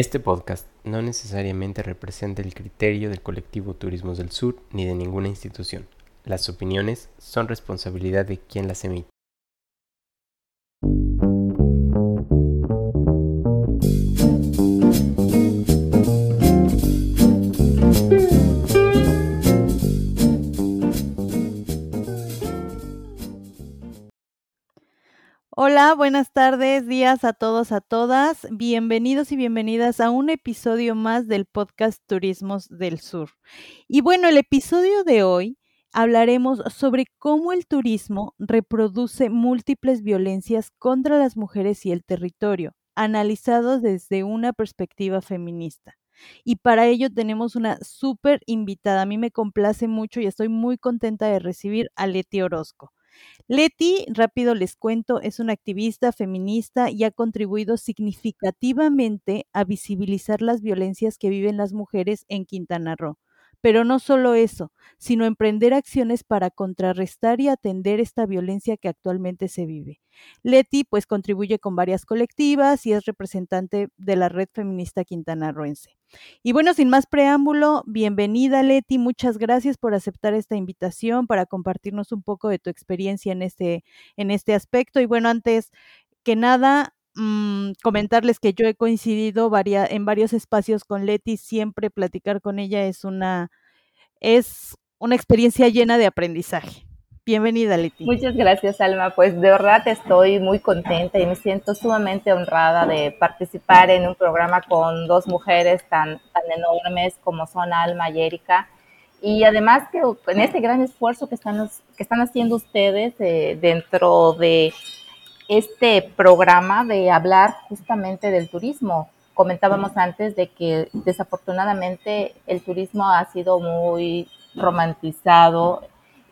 Este podcast no necesariamente representa el criterio del colectivo Turismos del Sur ni de ninguna institución. Las opiniones son responsabilidad de quien las emite. Hola, buenas tardes, días a todos, a todas. Bienvenidos y bienvenidas a un episodio más del podcast Turismos del Sur. Y bueno, el episodio de hoy hablaremos sobre cómo el turismo reproduce múltiples violencias contra las mujeres y el territorio, analizados desde una perspectiva feminista. Y para ello tenemos una súper invitada. A mí me complace mucho y estoy muy contenta de recibir a Leti Orozco. Leti, rápido les cuento, es una activista feminista y ha contribuido significativamente a visibilizar las violencias que viven las mujeres en Quintana Roo. Pero no solo eso, sino emprender acciones para contrarrestar y atender esta violencia que actualmente se vive. Leti pues contribuye con varias colectivas y es representante de la red feminista quintanarroense. Y bueno, sin más preámbulo, bienvenida Leti, muchas gracias por aceptar esta invitación para compartirnos un poco de tu experiencia en este, en este aspecto. Y bueno, antes que nada, mmm, comentarles que yo he coincidido varia, en varios espacios con Leti, siempre platicar con ella es una, es una experiencia llena de aprendizaje. Bienvenida, Leti. Muchas gracias, Alma. Pues de verdad estoy muy contenta y me siento sumamente honrada de participar en un programa con dos mujeres tan, tan enormes como son Alma y Erika. Y además que en este gran esfuerzo que están, que están haciendo ustedes eh, dentro de este programa de hablar justamente del turismo. Comentábamos antes de que desafortunadamente el turismo ha sido muy romantizado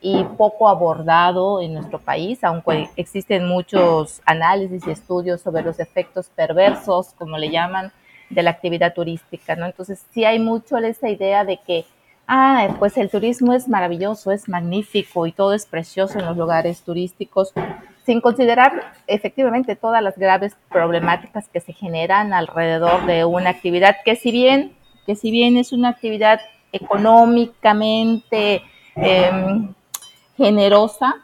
y poco abordado en nuestro país, aunque existen muchos análisis y estudios sobre los efectos perversos, como le llaman, de la actividad turística, ¿no? Entonces sí hay mucho esa idea de que, ah, pues el turismo es maravilloso, es magnífico y todo es precioso en los lugares turísticos, sin considerar efectivamente todas las graves problemáticas que se generan alrededor de una actividad que si bien, que si bien es una actividad económicamente eh, generosa,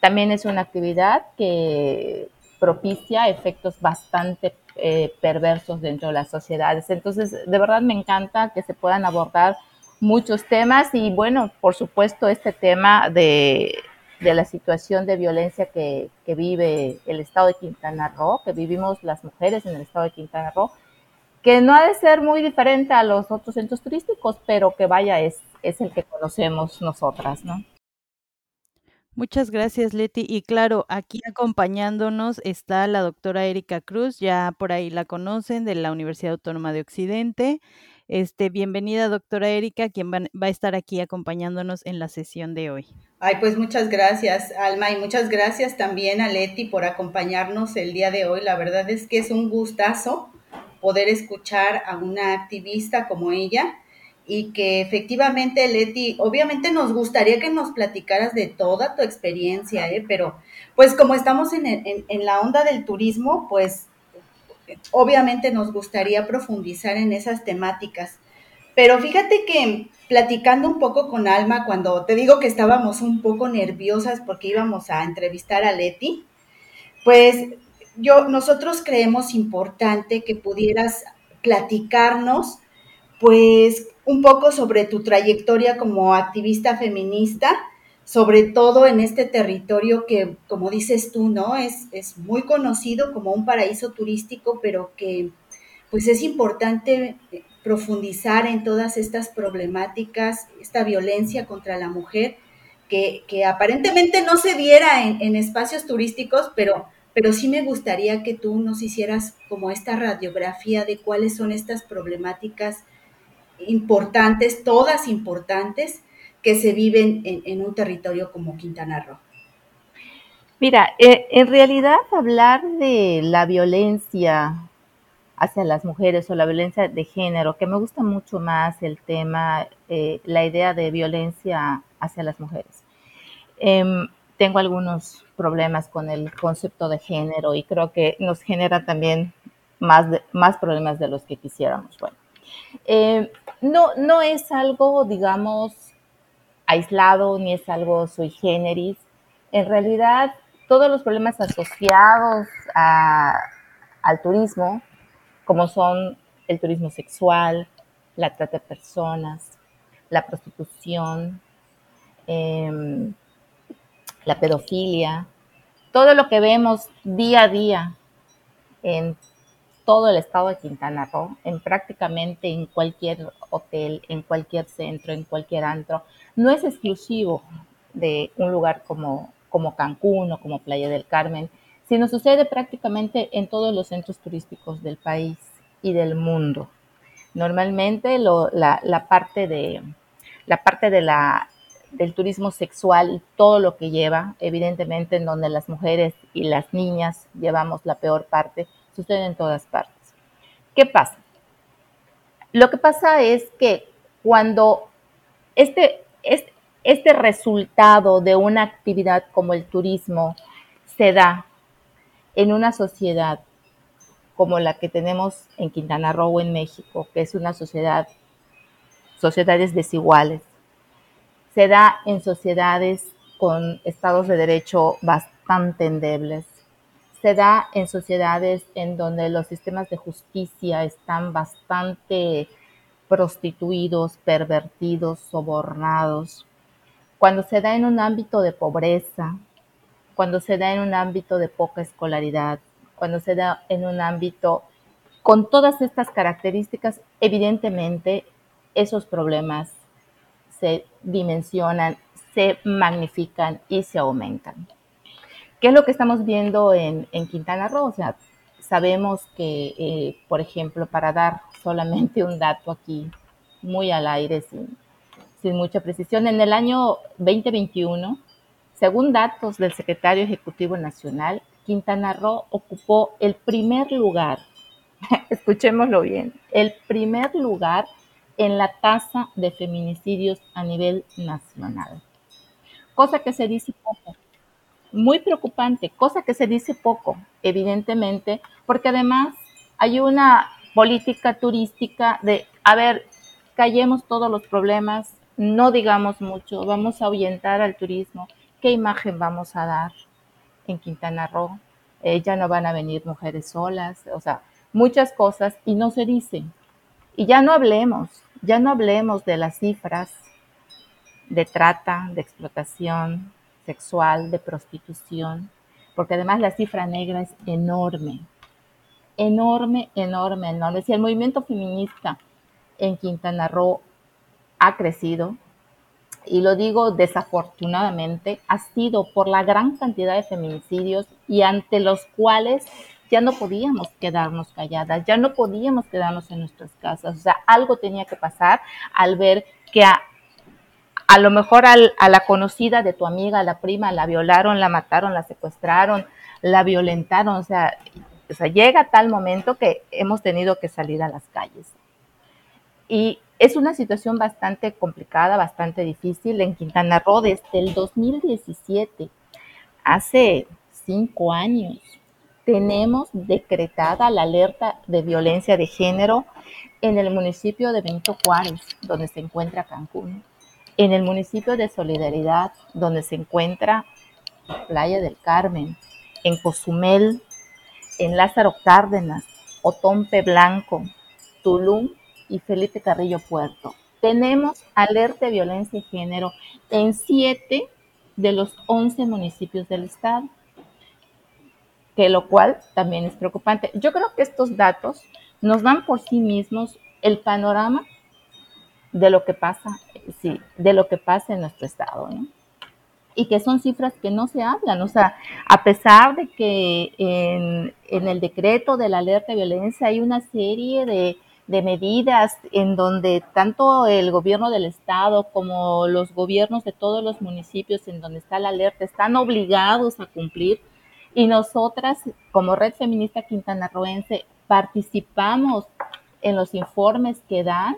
también es una actividad que propicia efectos bastante eh, perversos dentro de las sociedades. Entonces, de verdad me encanta que se puedan abordar muchos temas y bueno, por supuesto, este tema de de la situación de violencia que, vive el estado de Quintana Roo, que vivimos las mujeres en el estado de Quintana Roo, que no ha de ser muy diferente a los otros centros turísticos, pero que vaya, es, es el que conocemos nosotras, ¿no? Muchas gracias, Leti. Y claro, aquí acompañándonos está la doctora Erika Cruz, ya por ahí la conocen, de la Universidad Autónoma de Occidente. Este, bienvenida, doctora Erika, quien va, a estar aquí acompañándonos en la sesión de hoy. Ay, pues muchas gracias, Alma, y muchas gracias también a Leti por acompañarnos el día de hoy. La verdad es que es un gustazo poder escuchar a una activista como ella y que efectivamente, Leti, obviamente nos gustaría que nos platicaras de toda tu experiencia, ¿eh? pero pues como estamos en, la onda del turismo, pues obviamente nos gustaría profundizar en esas temáticas. Pero fíjate que platicando un poco con Alma, cuando te digo que estábamos un poco nerviosas porque íbamos a entrevistar a Leti, pues yo, nosotros creemos importante que pudieras platicarnos, pues un poco sobre tu trayectoria como activista feminista sobre todo en este territorio que, como dices tú, ¿no? Es, es muy conocido como un paraíso turístico, pero que pues es importante profundizar en todas estas problemáticas, esta violencia contra la mujer, que, que aparentemente no se diera en, en, espacios turísticos, pero, pero sí me gustaría que tú nos hicieras como esta radiografía de cuáles son estas problemáticas importantes, todas importantes, que se viven en, un territorio como Quintana Roo? Mira, eh, en realidad hablar de la violencia hacia las mujeres o la violencia de género, que me gusta mucho más el tema, eh, la idea de violencia hacia las mujeres. Em, tengo algunos problemas con el concepto de género y creo que nos genera también más, más problemas de los que quisiéramos. Bueno, eh, no, no es algo, digamos, aislado ni es algo sui generis. En realidad, todos los problemas asociados al turismo, como son el turismo sexual, la trata de personas, la prostitución, em, la pedofilia, todo lo que vemos día a día en todo el estado de Quintana Roo, en prácticamente en cualquier hotel, en cualquier centro, en cualquier antro, no es exclusivo de un lugar como, como Cancún o como Playa del Carmen, sino sucede prácticamente en todos los centros turísticos del país y del mundo. Normalmente la, parte de la parte de la del turismo sexual y todo lo que lleva, evidentemente en donde las mujeres y las niñas llevamos la peor parte, sucede en todas partes. ¿Qué pasa? Lo que pasa es que cuando este, este, este resultado de una actividad como el turismo se da en una sociedad como la que tenemos en Quintana Roo en México, que es una sociedad, sociedades desiguales, se da en sociedades con estados de derecho bastante endebles, se da en sociedades en donde los sistemas de justicia están bastante prostituidos, pervertidos, sobornados, cuando se da en un ámbito de pobreza, cuando se da en un ámbito de poca escolaridad, cuando se da en un ámbito con todas estas características, evidentemente esos problemas se dimensionan, se magnifican y se aumentan. ¿Qué es lo que estamos viendo en, Quintana Roo? O sea, sabemos que, eh, por ejemplo, para dar solamente un dato aquí, muy al aire, sin, sin mucha precisión, en el año 2021, según datos del Secretario Ejecutivo Nacional, Quintana Roo ocupó el primer lugar, escuchémoslo bien, el primer lugar en la tasa de feminicidios a nivel nacional. Cosa que se dice poco, muy preocupante, cosa que se dice poco, evidentemente, porque además hay una política turística de, a ver, callemos todos los problemas, no digamos mucho, vamos a ahuyentar al turismo, ¿qué imagen vamos a dar en Quintana Roo? Eh, ya no van a venir mujeres solas, o sea, muchas cosas y no se dicen. Y ya no hablemos, ya no hablemos de las cifras de trata, de explotación, sexual, de prostitución, porque además la cifra negra es enorme, enorme, enorme, enorme. Si el movimiento feminista en Quintana Roo ha crecido, y lo digo desafortunadamente, ha sido por la gran cantidad de feminicidios y ante los cuales ya no podíamos quedarnos calladas, ya no podíamos quedarnos en nuestras casas. O sea, algo tenía que pasar al ver que a, a lo mejor a la conocida de tu amiga, la prima, la violaron, la mataron, la secuestraron, la violentaron, o sea, o sea, llega tal momento que hemos tenido que salir a las calles. Y es una situación bastante complicada, bastante difícil en Quintana Roo desde el 2017, hace cinco años. Tenemos decretada la alerta de violencia de género en el municipio de Benito Juárez, donde se encuentra Cancún en el municipio de Solidaridad, donde se encuentra Playa del Carmen, en Cozumel, en Lázaro Cárdenas, Otompe Blanco, Tulum y Felipe Carrillo Puerto. Tenemos alerta de violencia de género en siete de los once municipios del estado, que lo cual también es preocupante. Yo creo que estos datos nos dan por sí mismos el panorama de lo que pasa, sí, de lo que pasa en nuestro estado, ¿no? Y que son cifras que no se hablan, o sea, a pesar de que en, el decreto de la alerta de violencia hay una serie de, medidas en donde tanto el gobierno del estado como los gobiernos de todos los municipios en donde está la alerta están obligados a cumplir y nosotras como Red Feminista Quintanarroense participamos en los informes que dan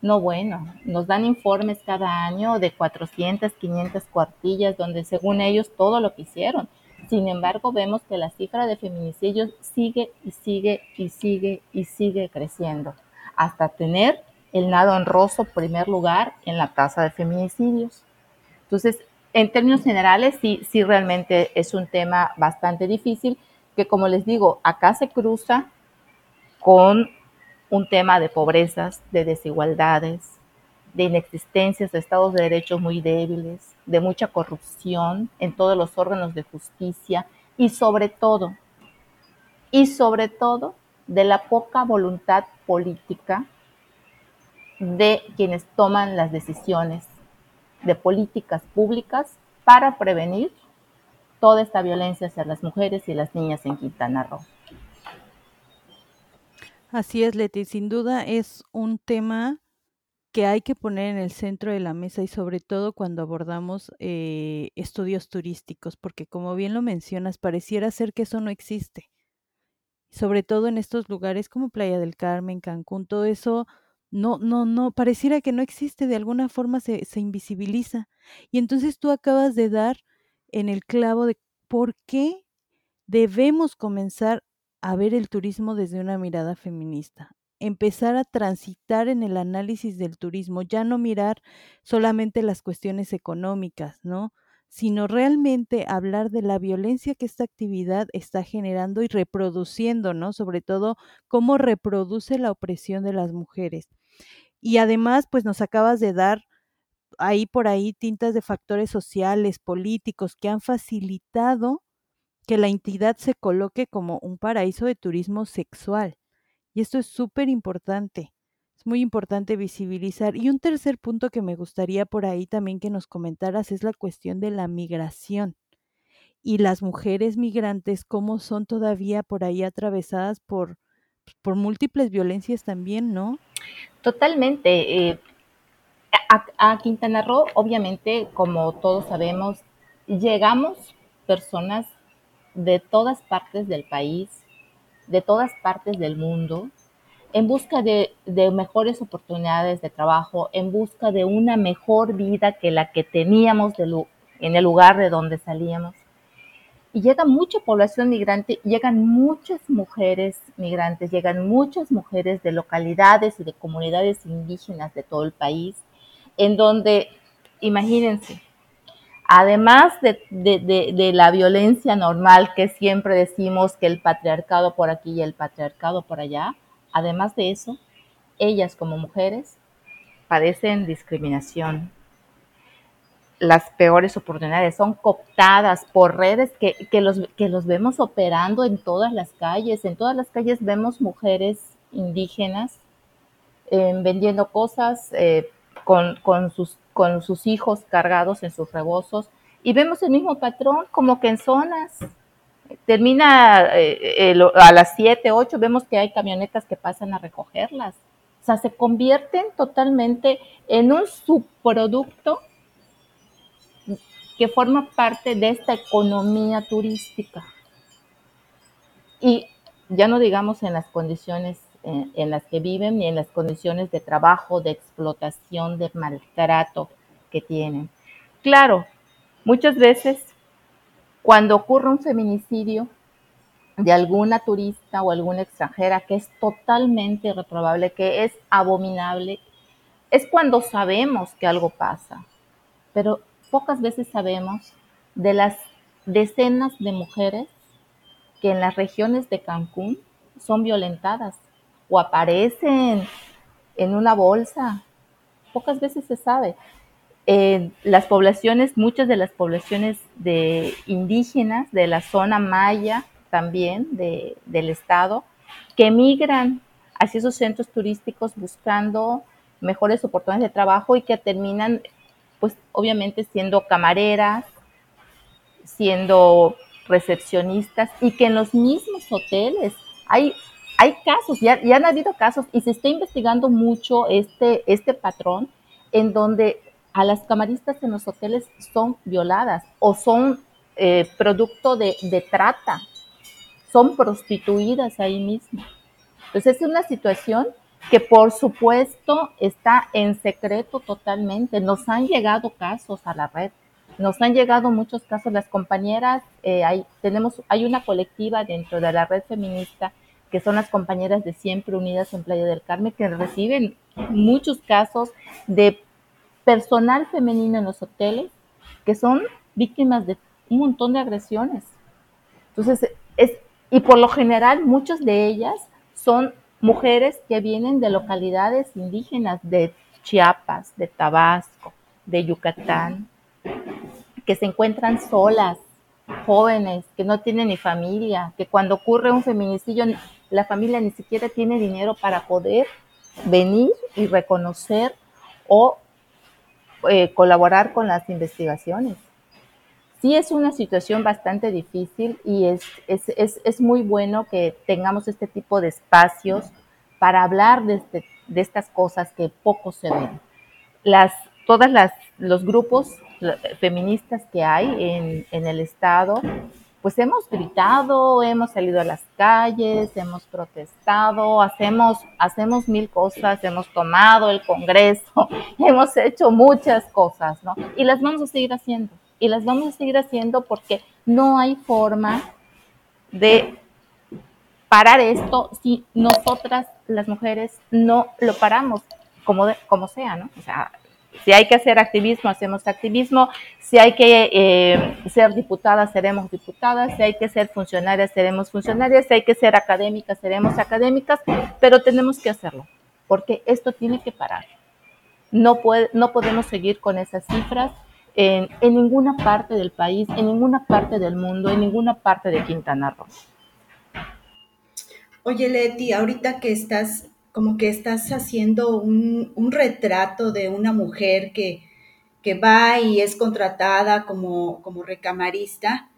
no, bueno, nos dan informes cada año de 400, 500 cuartillas donde según ellos todo lo que hicieron. Sin embargo, vemos que la cifra de feminicidios sigue y sigue y sigue y sigue creciendo, hasta tener el nado honroso primer lugar en la tasa de feminicidios. Entonces, en términos generales, sí, sí realmente es un tema bastante difícil, que como les digo, acá se cruza con un tema de pobrezas, de desigualdades, de inexistencias de estados de derechos muy débiles, de mucha corrupción en todos los órganos de justicia y sobre todo, y sobre todo, de la poca voluntad política de quienes toman las decisiones de políticas públicas para prevenir toda esta violencia hacia las mujeres y las niñas en Quintana Roo. Así es, Leti, sin duda es un tema que hay que poner en el centro de la mesa y sobre todo cuando abordamos eh, estudios turísticos, porque como bien lo mencionas, pareciera ser que eso no existe. Sobre todo en estos lugares como Playa del Carmen, Cancún, todo eso no, no, no, pareciera que no existe, de alguna forma se, se invisibiliza. Y entonces tú acabas de dar en el clavo de por qué debemos comenzar a ver el turismo desde una mirada feminista empezar a transitar en el análisis del turismo, ya no mirar solamente las cuestiones económicas, ¿no? sino realmente hablar de la violencia que esta actividad está generando y reproduciendo, ¿no? Sobre todo cómo reproduce la opresión de las mujeres. Y además, pues nos acabas de dar ahí por ahí tintas de factores sociales, políticos que han facilitado que la entidad se coloque como un paraíso de turismo sexual. Y esto es súper importante. Es muy importante visibilizar. Y un tercer punto que me gustaría por ahí también que nos comentaras es la cuestión de la migración. Y las mujeres migrantes, cómo son todavía por ahí atravesadas por, pues, por múltiples violencias también, ¿no? Totalmente. Eh, a, a Quintana Roo, obviamente, como todos sabemos, llegamos personas de todas partes del país, de todas partes del mundo en busca de, mejores oportunidades de trabajo, en busca de una mejor vida que la que teníamos en el lugar de donde salíamos. Y llega mucha población migrante, llegan muchas mujeres migrantes, llegan muchas mujeres de localidades y de comunidades indígenas de todo el país, en donde, imagínense, además de, la violencia normal que siempre decimos que el patriarcado por aquí y el patriarcado por allá, además de eso, ellas como mujeres padecen discriminación. Las peores oportunidades son cooptadas por redes que, los, que los vemos operando en todas las calles. En todas las calles vemos mujeres indígenas eh, vendiendo cosas eh, con, con sus con sus hijos cargados en sus rebozos y vemos el mismo patrón como que en zonas. Termina eh, a las 7, 8, vemos que hay camionetas que pasan a recogerlas. O sea, se convierten totalmente en un subproducto que forma parte de esta economía turística. Y ya no digamos en las condiciones en, las que viven y en las condiciones de trabajo, de explotación, de maltrato que tienen. Claro, muchas veces cuando ocurre un feminicidio de alguna turista o alguna extranjera que es totalmente reprobable, que es abominable, es cuando sabemos que algo pasa. Pero pocas veces sabemos de las decenas de mujeres que en las regiones de Cancún son violentadas o aparecen en una bolsa. Pocas veces se sabe. las poblaciones, muchas de las poblaciones de indígenas de la zona maya también del estado, que emigran hacia esos centros turísticos buscando mejores oportunidades de trabajo y que terminan, pues obviamente siendo camareras, siendo recepcionistas y que en los mismos hoteles hay hay casos, ya, han habido casos y se está investigando mucho este, este patrón en donde a las camaristas en los hoteles son violadas o son eh, producto de, de, trata, son prostituidas ahí mismo. Entonces es una situación que por supuesto está en secreto totalmente. Nos han llegado casos a la red nos han llegado muchos casos, las compañeras, eh, hay, tenemos, hay una colectiva dentro de la red feminista que son las compañeras de Siempre Unidas en Playa del Carmen, que reciben muchos casos de personal femenino en los hoteles que son víctimas de un montón de agresiones. Entonces, es, y por lo general, muchas de ellas son mujeres que vienen de localidades indígenas de Chiapas, de Tabasco, de Yucatán, que se encuentran solas, jóvenes, que no tienen ni familia, que cuando ocurre un feminicidio, la familia ni siquiera tiene dinero para poder venir y reconocer o eh, colaborar con las investigaciones. Sí es una situación bastante difícil y es, es, es, es muy bueno que tengamos este tipo de espacios para hablar de, este, de estas cosas que poco se ven. Las, todas las los grupos feministas que hay en, en el Estado, pues hemos gritado, hemos salido a las calles, hemos protestado, hacemos, hacemos mil cosas, hemos tomado el Congreso, hemos hecho muchas cosas, ¿no? Y las vamos a seguir haciendo. Y las vamos a seguir haciendo porque no hay forma de parar esto si nosotras, las mujeres, no lo paramos, como, como sea, ¿no? O sea, si hay que hacer activismo, hacemos activismo. Si hay que eh, ser diputadas, seremos diputadas. Si hay que ser funcionarias, seremos funcionarias. Si hay que ser académicas, seremos académicas. Pero tenemos que hacerlo, porque esto tiene que parar. No, puede, no podemos seguir con esas cifras en, en ninguna parte del país, en ninguna parte del mundo, en ninguna parte de Quintana Roo. Oye, Leti, ahorita que estás como que estás haciendo un, retrato de una mujer que, va y es contratada como, como recamarista.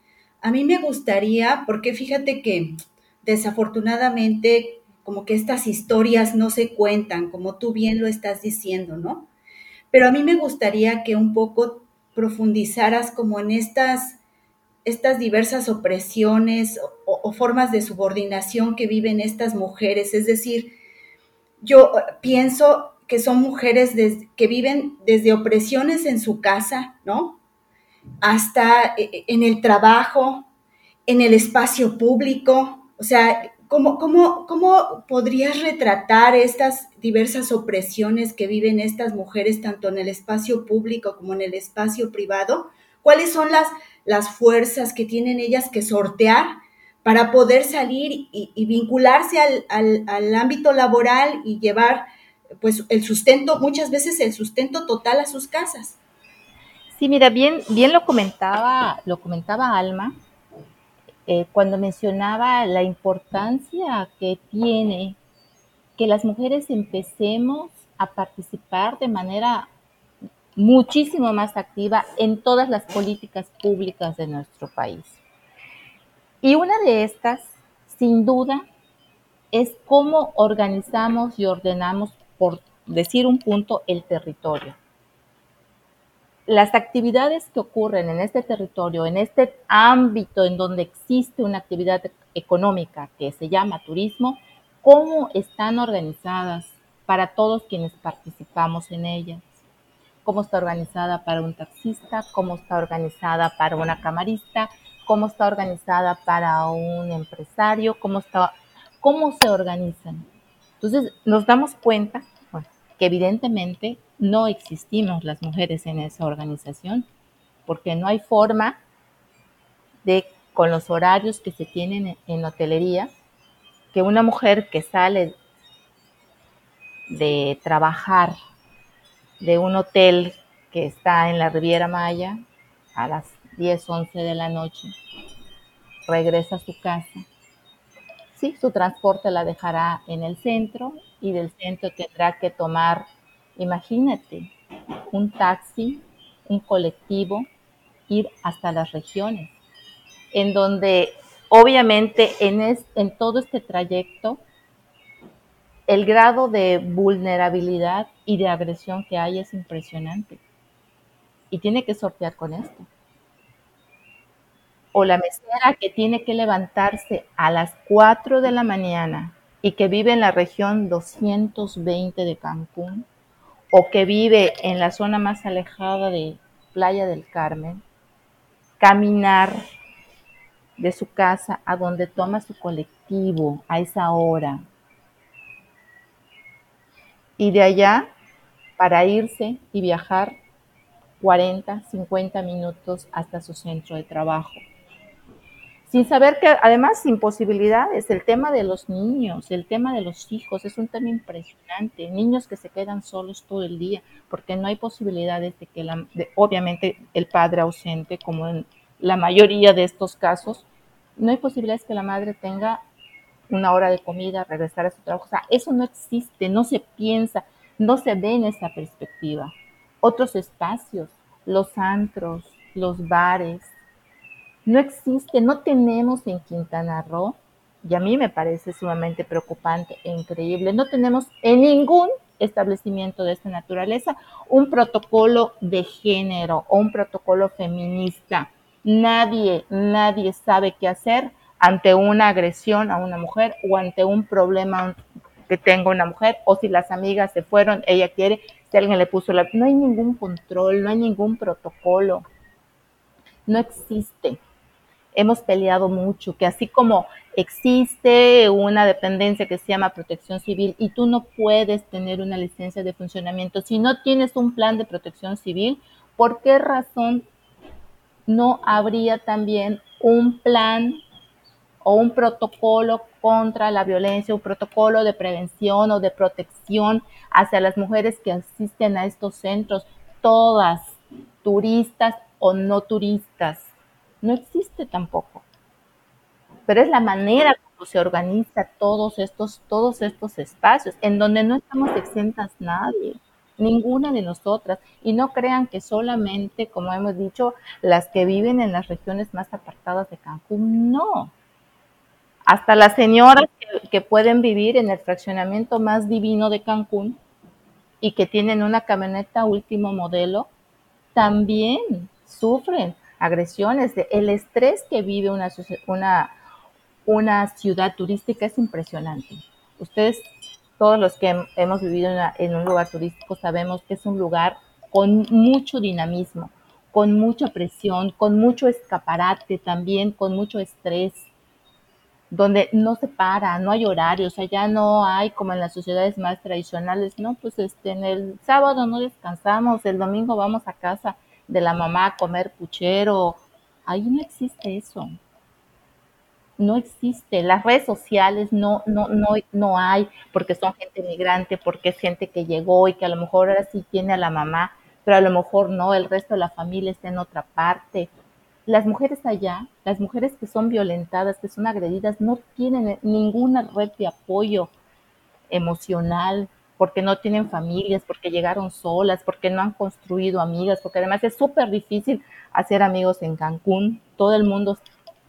A mí me gustaría, porque fíjate que desafortunadamente como que estas historias no se cuentan, como tú bien lo estás diciendo, ¿no? Pero a mí me gustaría que un poco profundizaras como en estas, estas diversas opresiones o formas de subordinación que viven estas mujeres, es decir, yo eh, pienso que son mujeres que viven desde opresiones en su casa, ¿no? Hasta eh, eh, en el trabajo, en el espacio público. O sea, ¿cómo, cómo, cómo podrías retratar estas diversas opresiones que viven estas mujeres tanto en el espacio público como en el espacio privado? ¿Cuáles son las, las fuerzas que tienen ellas que sortear para poder salir y, vincularse al, ámbito laboral y llevar pues el sustento, muchas veces el sustento total a sus casas. Sí, mira, bien, bien lo comentaba, lo comentaba Alma, eh, cuando mencionaba la importancia que tiene que las mujeres empecemos a participar de manera muchísimo más activa en todas las políticas públicas de nuestro país. Y una de estas, sin duda, es cómo organizamos y ordenamos, por decir un punto, el territorio. Las actividades que ocurren en este territorio, en este ámbito en donde existe una actividad económica que se llama turismo, cómo están organizadas para todos quienes participamos en ellas. Cómo está organizada para un taxista, cómo está organizada para una camarista, cómo está organizada para un empresario, cómo, está, cómo se organizan. Entonces nos damos cuenta que evidentemente no existimos las mujeres en esa organización, porque no hay forma de, con los horarios que se tienen en hotelería, que una mujer que sale de trabajar de un hotel que está en la Riviera Maya a las 10, 11 de la noche, regresa a su casa. Sí, su transporte la dejará en el centro y del centro tendrá que tomar, imagínate, un taxi, un colectivo, ir hasta las regiones, en donde obviamente en, en todo este trayecto el grado de vulnerabilidad y de agresión que hay es impresionante. Y tiene que sortear con esto o la mesera que tiene que levantarse a las 4 de la mañana y que vive en la región 220 de Cancún o que vive en la zona más alejada de Playa del Carmen, caminar de su casa a donde toma su colectivo a esa hora. Y de allá para irse y viajar 40, 50 minutos hasta su centro de trabajo. Sin saber que además sin posibilidades, el tema de los niños, el tema de los hijos es un tema impresionante. Niños que se quedan solos todo el día porque no hay posibilidades de que, la, obviamente, el padre ausente, como en la mayoría de estos casos, no hay posibilidades que la madre tenga una hora de comida, regresar a su trabajo. O sea, eso no existe, no se piensa, no se ve en esa perspectiva. Otros espacios, los antros, los bares, no existe, no tenemos en Quintana Roo, y a mí me parece sumamente preocupante e increíble, no tenemos en ningún establecimiento de esta naturaleza un protocolo de género o un protocolo feminista. Nadie, nadie sabe qué hacer ante una agresión a una mujer o ante un problema que tenga una mujer o si las amigas se fueron, ella quiere, si alguien le puso la... No hay ningún control, no hay ningún protocolo, no existe. Hemos peleado mucho, que así como existe una dependencia que se llama protección civil y tú no puedes tener una licencia de funcionamiento si no tienes un plan de protección civil, ¿por qué razón no habría también un plan o un protocolo contra la violencia, un protocolo de prevención o de protección hacia las mujeres que asisten a estos centros, todas, turistas o no turistas. No existe tampoco. Pero es la manera como se organiza todos estos, todos estos espacios, en donde no estamos exentas nadie, ninguna de nosotras. Y no crean que solamente, como hemos dicho, las que viven en las regiones más apartadas de Cancún, no hasta las señoras que, pueden vivir en el fraccionamiento más divino de Cancún y que tienen una camioneta último modelo, también sufren agresiones. El estrés que vive una, una, una ciudad turística es impresionante. Ustedes, todos los que hemos vivido en, un lugar turístico, sabemos que es un lugar con mucho dinamismo, con mucha presión, con mucho escaparate también, con mucho estrés donde no se para, no hay horarios, ya no hay como en las sociedades más tradicionales, no, pues este, en el sábado no descansamos, el domingo vamos a casa de la mamá a comer puchero, ahí no existe eso, no existe, las redes sociales no, no, no, no hay, porque son gente migrante, porque es gente que llegó y que a lo mejor ahora sí tiene a la mamá, pero a lo mejor no, el resto de la familia está en otra parte, las mujeres allá, las mujeres que son violentadas, que son agredidas, no tienen ninguna red de apoyo emocional, porque no tienen familias, porque llegaron solas, porque no han construido amigas, porque además es súper difícil hacer amigos en Cancún. Todo el mundo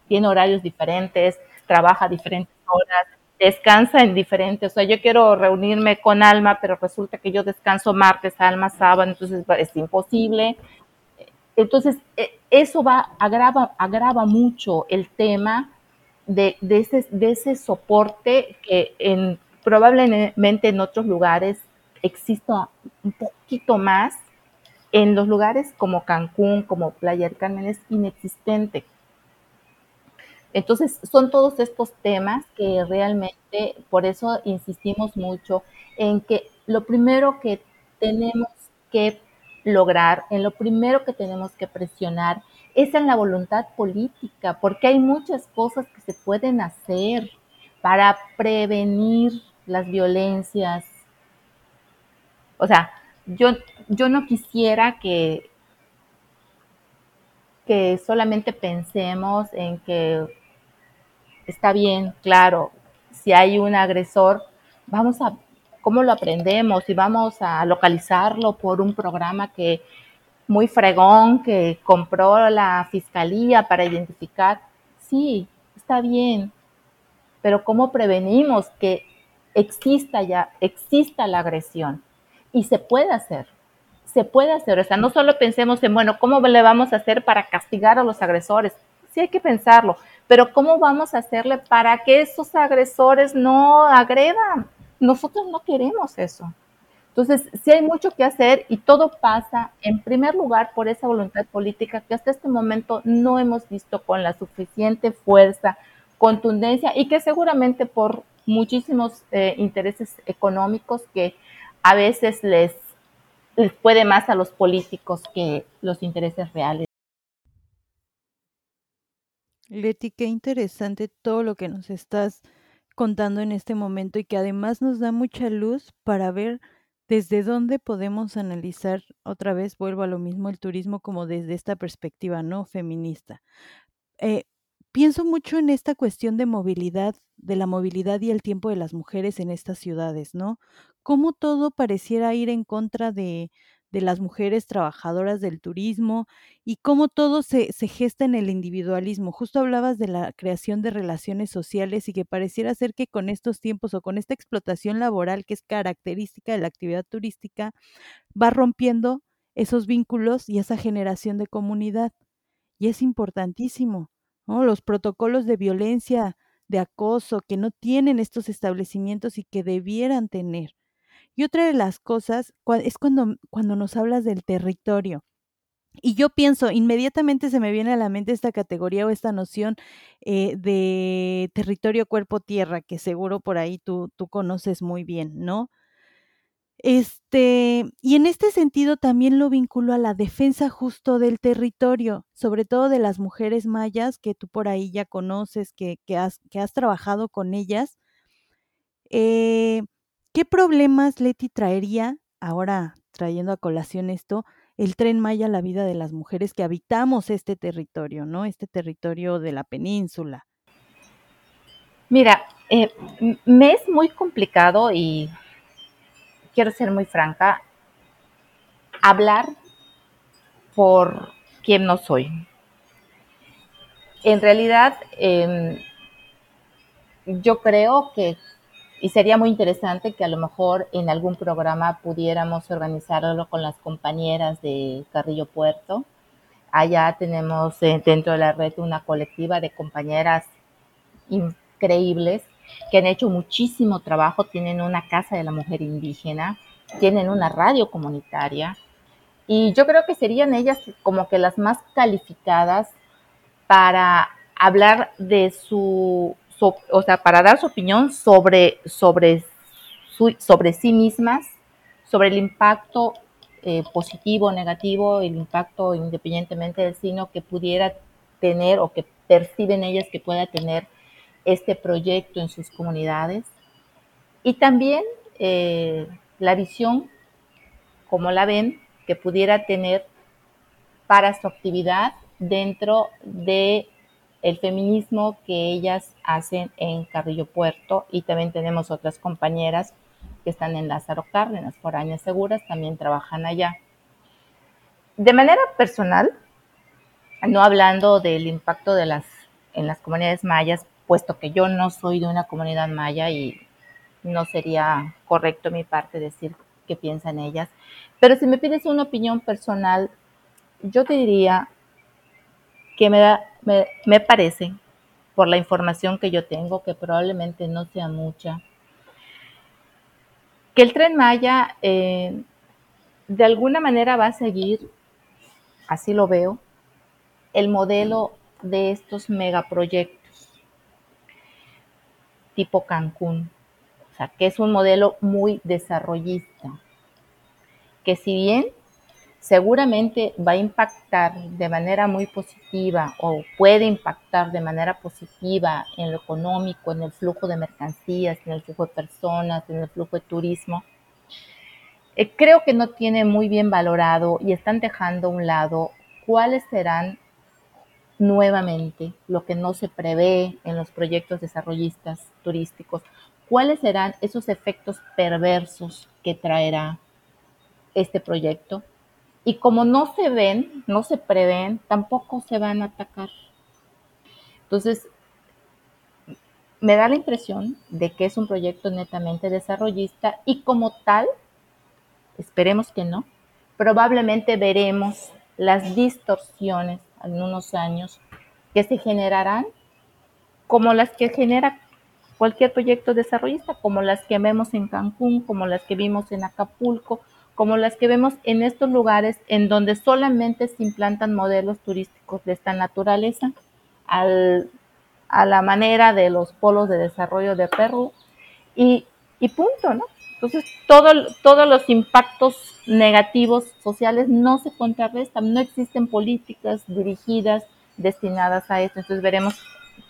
tiene horarios diferentes, trabaja diferentes horas, descansa en diferentes. O sea, yo quiero reunirme con Alma, pero resulta que yo descanso martes, Alma sábado, entonces es imposible. Entonces, e, eso va, agrava, agrava mucho el tema de, ese, de ese soporte que en, probablemente en otros lugares exista un poquito más. En los lugares como Cancún, como Playa del Carmen, es inexistente. Entonces, son todos estos temas que realmente, por eso insistimos mucho en que lo primero que tenemos que lograr, en lo primero que tenemos que presionar es en la voluntad política, porque hay muchas cosas que se pueden hacer para prevenir las violencias. O sea, yo, yo no quisiera que, que solamente pensemos en que está bien, claro, si hay un agresor, vamos a cómo lo aprendemos y vamos a localizarlo por un programa que muy fregón que compró la fiscalía para identificar. Sí, está bien, pero ¿cómo prevenimos que exista ya, exista la agresión? Y se puede hacer, se puede hacer. O sea, no solo pensemos en, bueno, ¿cómo le vamos a hacer para castigar a los agresores? Sí hay que pensarlo, pero ¿cómo vamos a hacerle para que esos agresores no agredan? Nosotros no queremos eso. Entonces, sí hay mucho que hacer y todo pasa, en primer lugar, por esa voluntad política que hasta este momento no hemos visto con la suficiente fuerza, contundencia y que seguramente por muchísimos eh, intereses económicos que a veces les, puede más a los políticos que los intereses reales. Leti, qué interesante todo lo que nos estás contando en este momento y que además nos da mucha luz para ver desde dónde podemos analizar, otra vez vuelvo a lo mismo, el turismo como desde esta perspectiva no feminista. Eh, pienso mucho en esta cuestión de movilidad, de la movilidad y el tiempo de las mujeres en estas ciudades, ¿no? Cómo todo pareciera ir en contra de, de las mujeres trabajadoras del turismo y cómo todo se, se, gesta en el individualismo. Justo hablabas de la creación de relaciones sociales y que pareciera ser que con estos tiempos o con esta explotación laboral que es característica de la actividad turística, va rompiendo esos vínculos y esa generación de comunidad. Y es importantísimo, Los protocolos de violencia, de acoso que no tienen estos establecimientos y que debieran tener y otra de las cosas es cuando, cuando nos hablas del territorio. Y yo pienso, inmediatamente se me viene a la mente esta categoría o esta noción eh, de territorio cuerpo-tierra, que seguro por ahí tú, tú conoces muy bien, ¿no? Este, y en este sentido también lo vinculo a la defensa justo del territorio, sobre todo de las mujeres mayas que tú por ahí ya conoces, que, que, has, que has trabajado con ellas. Eh, ¿Qué problemas, Leti, traería, ahora trayendo a colación esto, el tren Maya la vida de las mujeres que habitamos este territorio, ¿no? Este territorio de la península. Mira, eh, me es muy complicado y quiero ser muy franca, hablar por quien no soy. En realidad, eh, yo creo que y sería muy interesante que a lo mejor en algún programa pudiéramos organizarlo con las compañeras de Carrillo Puerto. Allá tenemos eh, dentro de la red una colectiva de compañeras increíbles que han hecho muchísimo trabajo, tienen una casa de la mujer indígena, tienen una radio comunitaria y yo creo que serían ellas como que las más calificadas para hablar de su o sea, para dar su opinión sobre, sobre, sobre sí mismas, sobre el impacto eh, positivo negativo, el impacto independientemente del signo que pudiera tener o que perciben ellas que pueda tener este proyecto en sus comunidades. Y también eh, la visión, como la ven, que pudiera tener para su actividad dentro de el feminismo que ellas hacen en Carrillo Puerto y también tenemos otras compañeras que están en Lázaro Cárdenas, Foráneas Seguras, también trabajan allá. De manera personal, no hablando del impacto de las, en las comunidades mayas, puesto que yo no soy de una comunidad maya y no sería correcto mi parte decir qué piensan ellas, pero si me pides una opinión personal, yo te diría que me, da, me, parece, por la información que yo tengo, que probablemente no sea mucha, que el tren Maya eh, de alguna manera va a seguir, así lo veo, el modelo de estos megaproyectos tipo Cancún, o sea, que es un modelo muy desarrollista, que si bien seguramente va a impactar de manera muy positiva o puede impactar de manera positiva en lo económico, en el flujo de mercancías, en el flujo de personas, en el flujo de turismo. Eh, creo que no tiene muy bien valorado y están dejando a un lado cuáles serán nuevamente lo que no se prevé en los proyectos desarrollistas turísticos, cuáles serán esos efectos perversos que traerá este proyecto y como no se ven, no se prevén, tampoco se van a atacar. Entonces, me da la impresión de que es un proyecto netamente desarrollista y como tal, esperemos que no, probablemente veremos las distorsiones en unos años que se generarán como las que genera cualquier proyecto desarrollista, como las que vemos en Cancún, como las que vimos en Acapulco, como las que vemos en estos lugares en donde solamente se implantan modelos turísticos de esta naturaleza, a la manera de los polos de desarrollo de Perú, y, punto, ¿no? Entonces, todos los impactos negativos sociales no se contrarrestan, no existen políticas dirigidas destinadas a esto. Entonces, veremos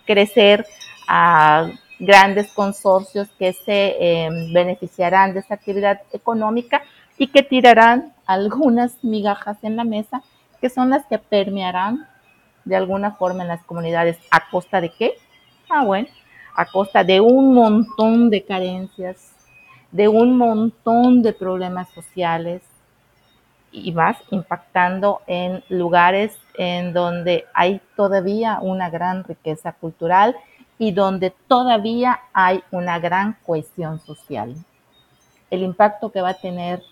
crecer a grandes consorcios que se em, beneficiarán de esta actividad económica y que tirarán algunas migajas en la mesa, que son las que permearán de alguna forma en las comunidades. ¿A costa de qué? Ah, bueno, a costa de un montón de carencias, de un montón de problemas sociales y más impactando en lugares en donde hay todavía una gran riqueza cultural y donde todavía hay una gran cohesión social. El impacto que va a tener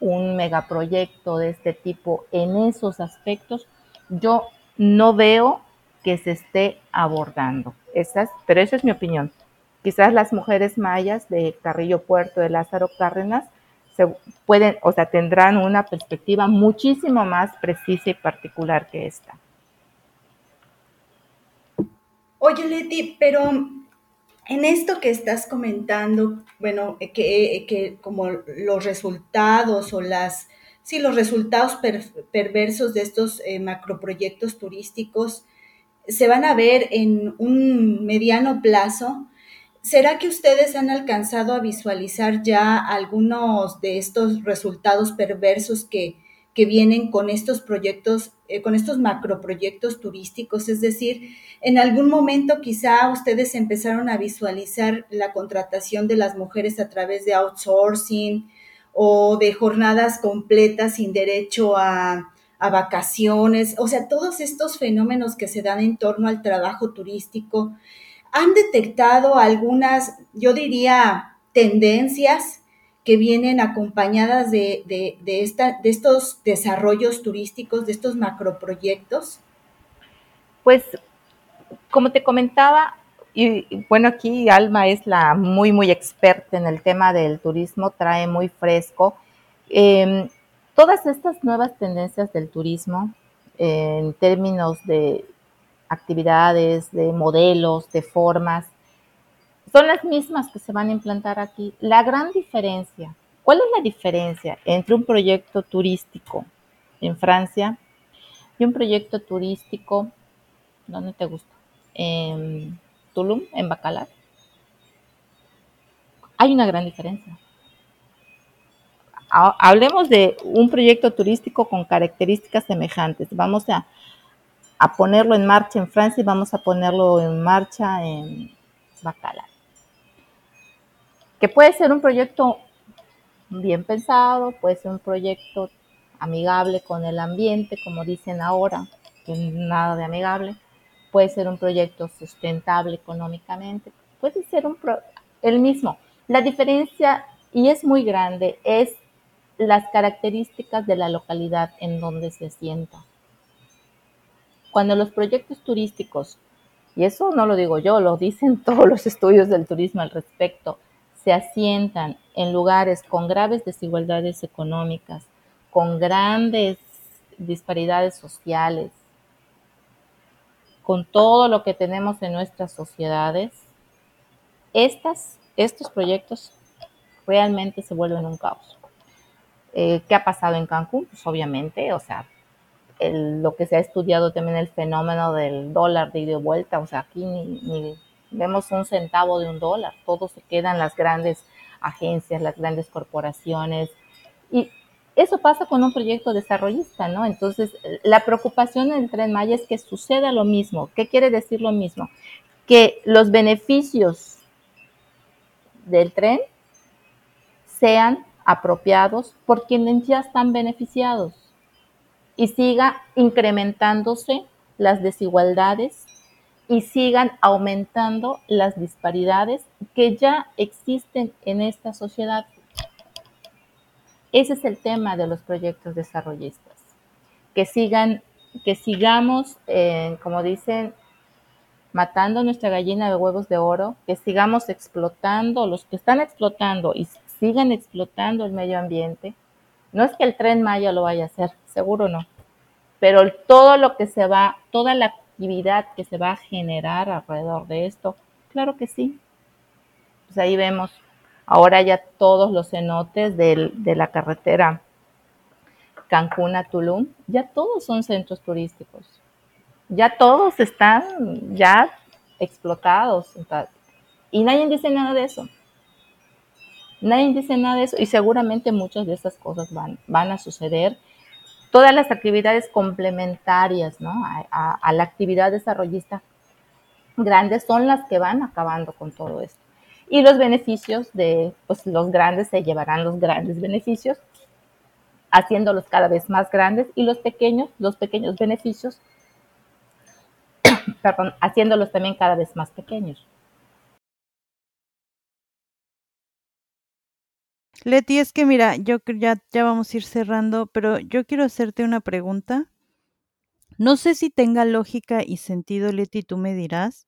un megaproyecto de este tipo en esos aspectos, yo no veo que se esté abordando. Esas, pero esa es mi opinión. Quizás las mujeres mayas de Carrillo Puerto, de Lázaro Cárdenas, se pueden, o sea, tendrán una perspectiva muchísimo más precisa y particular que esta. Oye, Leti, pero en esto que estás comentando, bueno, que, que como los resultados o las, sí, los resultados perversos de estos eh, macroproyectos turísticos se van a ver en un mediano plazo, ¿será que ustedes han alcanzado a visualizar ya algunos de estos resultados perversos que, que vienen con estos proyectos, eh, con estos macroproyectos turísticos. Es decir, en algún momento quizá ustedes empezaron a visualizar la contratación de las mujeres a través de outsourcing o de jornadas completas sin derecho a, a vacaciones. O sea, todos estos fenómenos que se dan en torno al trabajo turístico han detectado algunas, yo diría, tendencias que vienen acompañadas de, de, esta, de estos desarrollos turísticos, de estos macroproyectos? Pues, como te comentaba, y bueno, aquí Alma es la muy, muy experta en el tema del turismo, trae muy fresco. Em, todas estas nuevas tendencias del turismo, en términos de actividades, de modelos, de formas, son las mismas que se van a implantar aquí. La gran diferencia, ¿cuál es la diferencia entre un proyecto turístico en Francia y un proyecto turístico, ¿dónde te gusta? En Tulum, en Bacalar. Hay una gran diferencia. Hablemos de un proyecto turístico con características semejantes. Vamos a, a ponerlo en marcha en Francia y vamos a ponerlo en marcha en Bacalar que puede ser un proyecto bien pensado, puede ser un proyecto amigable con el ambiente, como dicen ahora, que nada de amigable, puede ser un proyecto sustentable económicamente, puede ser un el mismo. La diferencia, y es muy grande, es las características de la localidad en donde se asienta. Cuando los proyectos turísticos, y eso no lo digo yo, lo dicen todos los estudios del turismo al respecto, se asientan en lugares con graves desigualdades económicas, con grandes disparidades sociales, con todo lo que tenemos en nuestras sociedades, estos proyectos realmente se vuelven un caos. Eh, ¿Qué ha pasado en Cancún? Pues obviamente, o sea, lo que se ha estudiado también el fenómeno del dólar de ida y vuelta, o sea, aquí ni vemos un centavo de un dólar, todo se queda las grandes agencias, las grandes corporaciones. Y eso pasa con un proyecto desarrollista, ¿no? Entonces, la preocupación en el tren Maya es que suceda lo mismo. ¿Qué quiere decir lo mismo? Que los beneficios del tren sean apropiados por quienes ya están beneficiados y siga incrementándose las desigualdades y sigan aumentando las disparidades que ya existen en esta sociedad. Ese es el tema de los proyectos desarrollistas, que sigan, que sigamos, eh, como dicen, matando nuestra gallina de huevos de oro, que sigamos explotando, los que están explotando y sigan explotando el medio ambiente. No es que el tren Maya lo vaya a hacer, seguro no, pero todo lo que se va, toda la actividad que se va a generar alrededor de esto, claro que sí. Pues ahí vemos ahora ya todos los cenotes de la carretera Cancún a Tulum, ya todos son centros turísticos ya todos están ya explotados. Y nadie dice nada de eso. Nadie dice nada de eso y seguramente muchas de esas cosas van, van a suceder. Todas las actividades complementarias ¿no? a, la actividad desarrollista grandes son las que van acabando con todo esto. Y los beneficios de pues, los grandes se llevarán los grandes beneficios, haciéndolos cada vez más grandes y los pequeños, los pequeños beneficios perdón, haciéndolos también cada vez más pequeños. Leti, es que mira, yo ya, ya vamos a ir cerrando, pero yo quiero hacerte una pregunta. No sé si tenga lógica y sentido, Leti, tú me dirás,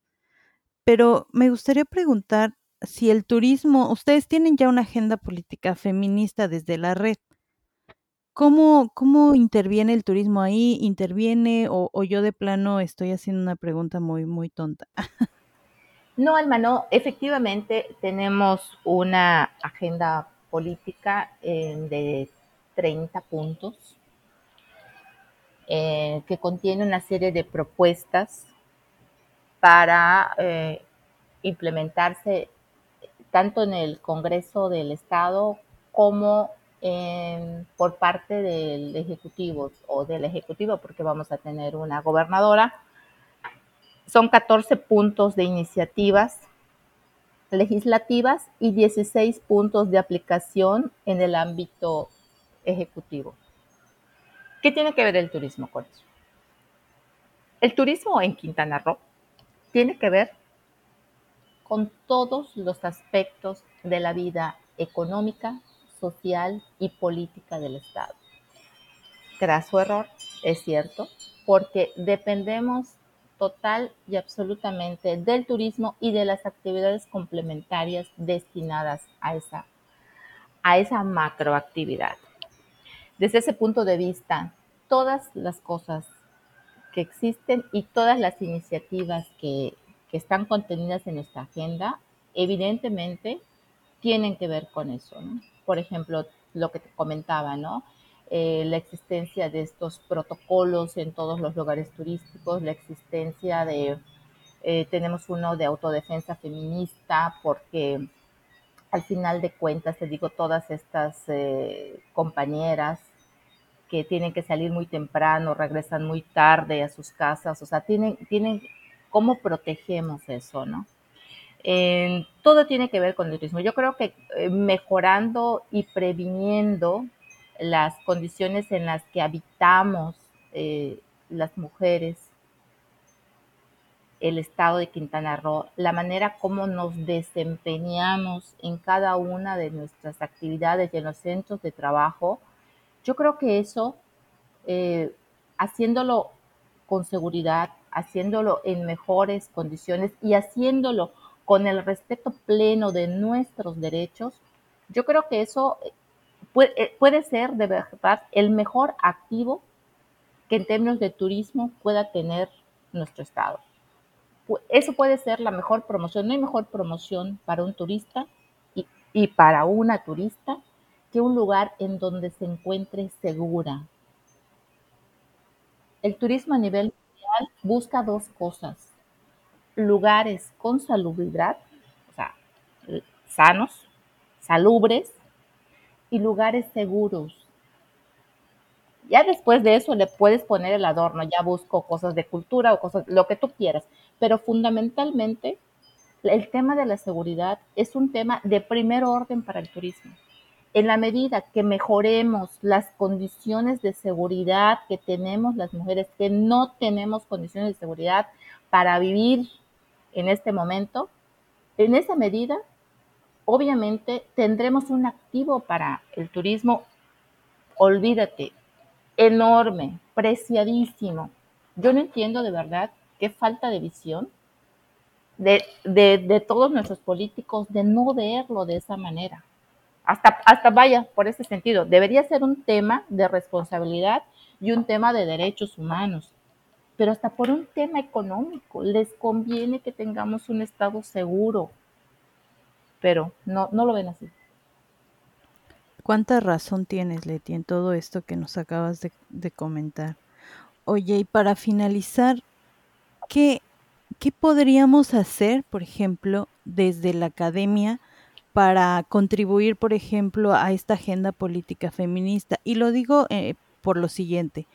pero me gustaría preguntar si el turismo, ustedes tienen ya una agenda política feminista desde la red. ¿Cómo, ¿Cómo interviene el turismo ahí? ¿Interviene o, yo de plano estoy haciendo una pregunta muy, muy tonta? No, Alma, no. Efectivamente, tenemos una agenda política de 30 puntos eh, que contiene una serie de propuestas para eh, implementarse tanto en el Congreso del Estado como por parte del Ejecutivo o del Ejecutivo, porque vamos a tener una gobernadora. Son 14 puntos de iniciativas legislativas y 16 puntos de aplicación en el ámbito ejecutivo. ¿Qué tiene que ver el turismo con eso? El turismo en Quintana Roo tiene que ver con todos los aspectos de la vida económica, social y política del Estado. su error, es cierto, porque dependemos total y absolutamente del turismo y de las actividades complementarias destinadas a esa, a esa macroactividad. Desde ese punto de vista, todas las cosas que existen y todas las iniciativas que, que están contenidas en esta agenda, evidentemente tienen que ver con eso. por ejemplo, lo que te comentaba, ¿no? Eh, la existencia de estos protocolos en todos los lugares turísticos, la existencia de, eh, tenemos uno de autodefensa feminista, porque al final de cuentas, te digo, todas estas eh, compañeras que tienen que salir muy temprano, regresan muy tarde a sus casas, o sea, tienen, tienen, ¿cómo protegemos eso, no? todo tiene que ver con el turismo. Yo creo que eh, mejorando y previniendo las condiciones en las que habitamos eh, las mujeres, el estado de Quintana Roo, la manera como nos desempeñamos en cada una de nuestras actividades y en los centros de trabajo, yo creo que eso, eh, haciéndolo con seguridad, haciéndolo en mejores condiciones y haciéndolo con el respeto pleno de nuestros derechos, yo creo que eso puede, eh, puede, ser de verdad el mejor activo que en términos de turismo pueda tener nuestro estado. Eso puede ser la mejor promoción. No hay mejor promoción para un turista y, y para una turista que un lugar en donde se encuentre segura. El turismo a nivel mundial busca dos cosas lugares con salubridad, o sea, sanos, salubres y lugares seguros. Ya después de eso le puedes poner el adorno, ya busco cosas de cultura o cosas, lo que tú quieras, pero fundamentalmente el tema de la seguridad es un tema de primer orden para el turismo. En la medida que mejoremos las condiciones de seguridad que tenemos las mujeres, que no tenemos condiciones de seguridad para vivir en este momento, en esa medida, obviamente tendremos un activo para el turismo, olvídate, enorme, preciadísimo. Yo no entiendo de verdad qué falta de visión de, de, todos nuestros políticos de no verlo de esa manera. Hasta, hasta vaya, por ese sentido, debería ser un tema de responsabilidad y un tema de derechos humanos, pero hasta por un tema económico. Les conviene que tengamos un Estado seguro, pero no, no lo ven así. ¿Cuánta razón tienes, Leti, en todo esto que nos acabas de, comentar? Oye, y para finalizar, ¿qué, ¿qué podríamos hacer, por ejemplo, desde la academia para contribuir, por ejemplo, a esta agenda política feminista? Y lo digo eh, por lo siguiente.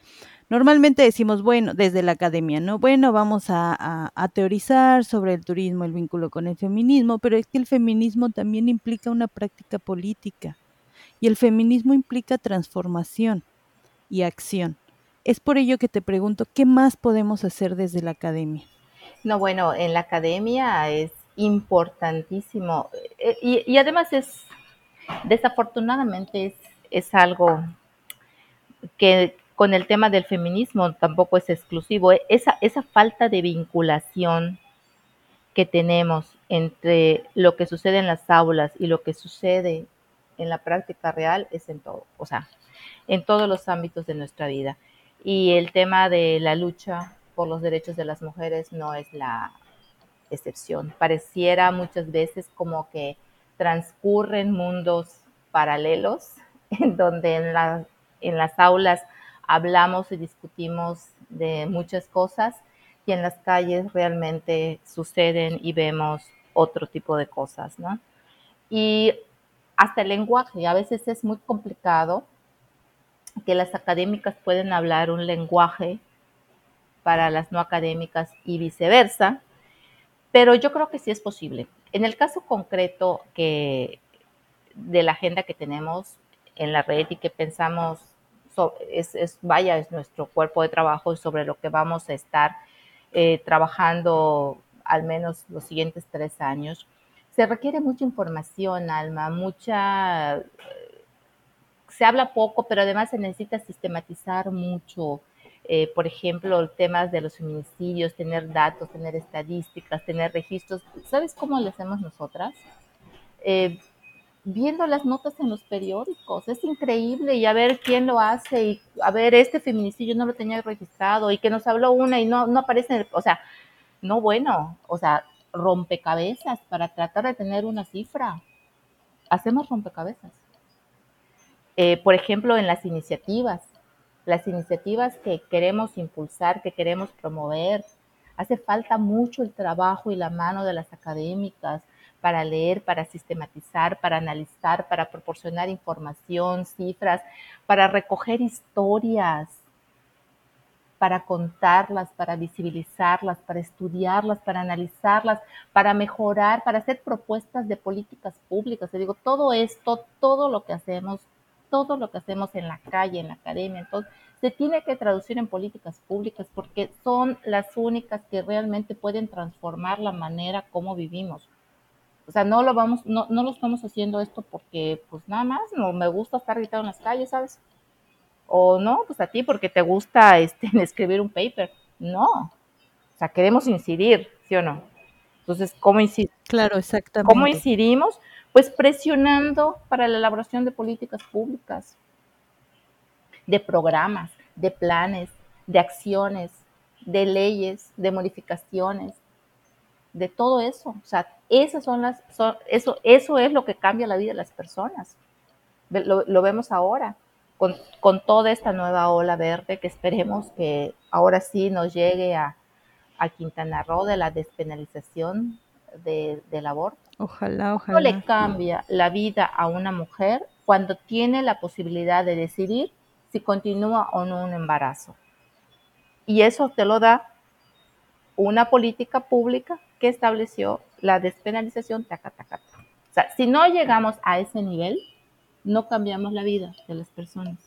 Normalmente decimos, bueno, desde la academia, ¿no? Bueno, vamos a, teorizar sobre el turismo, el vínculo con el feminismo, pero es que el feminismo también implica una práctica política y el feminismo implica transformación y acción. Es por ello que te pregunto, ¿qué más podemos hacer desde la academia? No, bueno, en la academia es importantísimo eh, y, además es, desafortunadamente es, es algo que con el tema del feminismo tampoco es exclusivo. Esa, esa falta de vinculación que tenemos entre lo que sucede en las aulas y lo que sucede en la práctica real es en todo, o sea, en todos los ámbitos de nuestra vida. Y el tema de la lucha por los derechos de las mujeres no es la excepción. Pareciera muchas veces como que transcurren mundos paralelos en donde en, en las aulas hablamos y discutimos de muchas cosas y en las calles realmente suceden y vemos otro tipo de cosas, ¿no? Y hasta el lenguaje, a veces es muy complicado que las académicas pueden hablar un lenguaje para las no académicas y viceversa, pero yo creo que sí es posible. En el caso concreto que de la agenda que tenemos en la red y que pensamos, es, vaya, es nuestro cuerpo de trabajo y sobre lo que vamos a estar eh, trabajando al menos los siguientes tres años, se requiere mucha información, Alma, mucha se habla poco, pero además se necesita sistematizar mucho. Eh, por ejemplo, temas de los feminicidios, tener datos, tener estadísticas, tener registros. ¿Sabes cómo lo hacemos nosotras? Eh, viendo las notas en los periódicos. Es increíble y a ver quién lo hace y a ver, este feminicidio no lo tenía registrado y que nos habló una y no, no aparece o sea, no bueno, o sea, rompecabezas para tratar de tener una cifra. Hacemos rompecabezas. Eh, por ejemplo, en las iniciativas, las iniciativas que queremos impulsar, que queremos promover. Hace falta mucho el trabajo y la mano de las académicas para leer, para sistematizar, para analizar, para proporcionar información, cifras, para recoger historias, para contarlas, para visibilizarlas, para estudiarlas, para analizarlas, para mejorar, para hacer propuestas de políticas públicas. Te digo, todo esto, todo lo que hacemos todo lo que hacemos en la calle, en la academia, entonces se tiene que traducir en políticas públicas porque son las únicas que realmente pueden transformar la manera como vivimos. O sea, no lo vamos, no, no lo estamos haciendo esto porque, pues nada más, no me gusta estar gritando en las calles, ¿sabes? O no, pues a ti porque te gusta este, escribir un paper. No. O sea, queremos incidir, ¿sí o no? Entonces, ¿cómo incidimos? Claro, exactamente. ¿Cómo incidimos? Pues presionando para la elaboración de políticas públicas, de programas, de planes, de acciones, de leyes, de modificaciones, de todo eso. O sea, esas son las, eso, eso es lo que cambia la vida de las personas. Lo, vemos ahora con, con, toda esta nueva ola verde que esperemos que ahora sí nos llegue a, a Quintana Roo de la despenalización del aborto. Ojalá, ojalá. ¿Cómo le cambia la vida a una mujer cuando tiene la posibilidad de decidir si continúa o no un embarazo? Y eso te lo da una política pública que estableció la despenalización taca, taca, O sea, si no llegamos a ese nivel, no cambiamos la vida de las personas.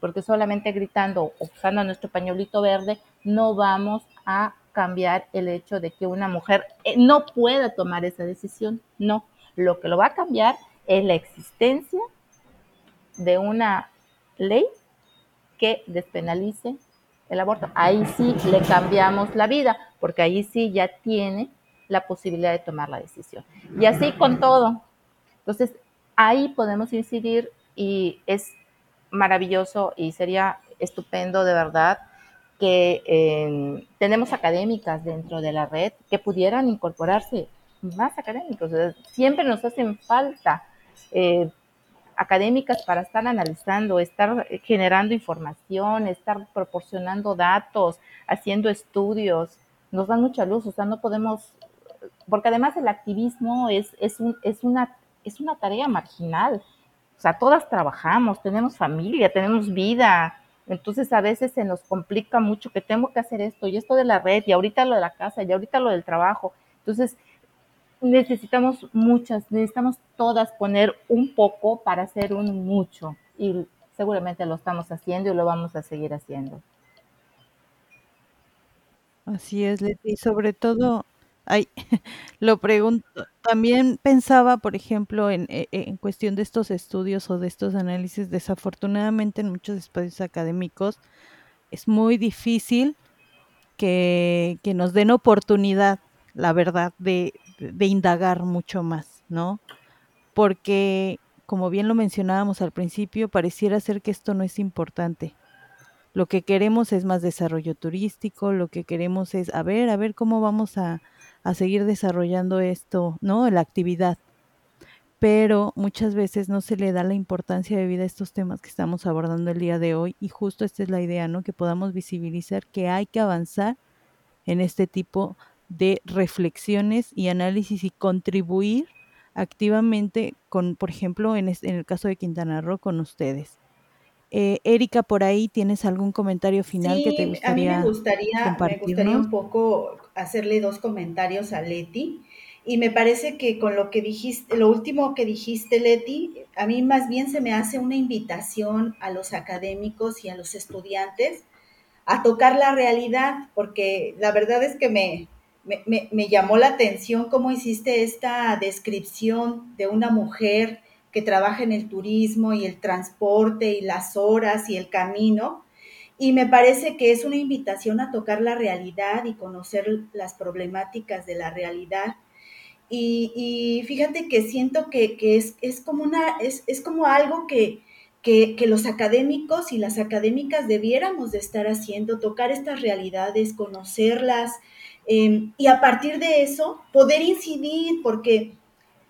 Porque solamente gritando o usando nuestro pañuelito verde no vamos a cambiar el hecho de que una mujer eh, no pueda tomar esa decisión. No, lo que lo va a cambiar es la existencia de una ley que despenalice el aborto. Ahí sí le cambiamos la vida, porque ahí sí ya tiene la posibilidad de tomar la decisión. Y así con todo. Entonces, ahí podemos incidir y es maravilloso y sería estupendo de verdad que eh, tenemos académicas dentro de la red que pudieran incorporarse más académicos. siempre nos hacen falta eh, académicas para estar analizando, estar generando información, estar proporcionando datos, haciendo estudios. Nos dan mucha luz, o sea, no podemos, porque además el activismo es, es, un, es, una, es una tarea marginal. O sea, todas trabajamos, tenemos familia, tenemos vida. Entonces a veces se nos complica mucho que tengo que hacer esto y esto de la red y ahorita lo de la casa y ahorita lo del trabajo. Entonces necesitamos muchas, necesitamos todas poner un poco para hacer un mucho. Y seguramente lo estamos haciendo y lo vamos a seguir haciendo. Así es, Leti, sobre todo, ay, lo pregunto, también pensaba, por ejemplo, en, e, e, en cuestión de estos estudios o de estos análisis, desafortunadamente en muchos espacios académicos es muy difícil que, que nos den oportunidad, la verdad, de, de indagar mucho más, ¿no? Porque, como bien lo mencionábamos al principio, pareciera ser que esto no es importante. Lo que queremos es más desarrollo turístico, lo que queremos es, a ver, a ver cómo vamos a, a seguir desarrollando esto, ¿no? La actividad. Pero muchas veces no se le da la importancia de vida a estos temas que estamos abordando el día de hoy y justo esta es la idea, ¿no? Que podamos visibilizar que hay que avanzar en este tipo de reflexiones y análisis y contribuir activamente con, por ejemplo, en, en el caso de Quintana Roo, con ustedes. Eh, Erika, por ahí tienes algún comentario final que te gustaría A mí me gustaría, me gustaría un poco hacerle dos comentarios a Leti. Y me parece que con lo que dijiste, lo último que dijiste, Leti, a mí más bien se me hace una invitación a los académicos y a los estudiantes a tocar la realidad, porque la verdad es que me, me, llamó la atención cómo hiciste esta descripción de una mujer que trabaja en el turismo y el transporte y las horas y el camino. Y me parece que es una invitación a tocar la realidad y conocer las problemáticas de la realidad. Y, fíjate que siento que, es, como una, es, es como algo que, que, los académicos y las académicas debiéramos de estar haciendo, tocar estas realidades, conocerlas, Em, y a partir de eso, poder incidir, porque,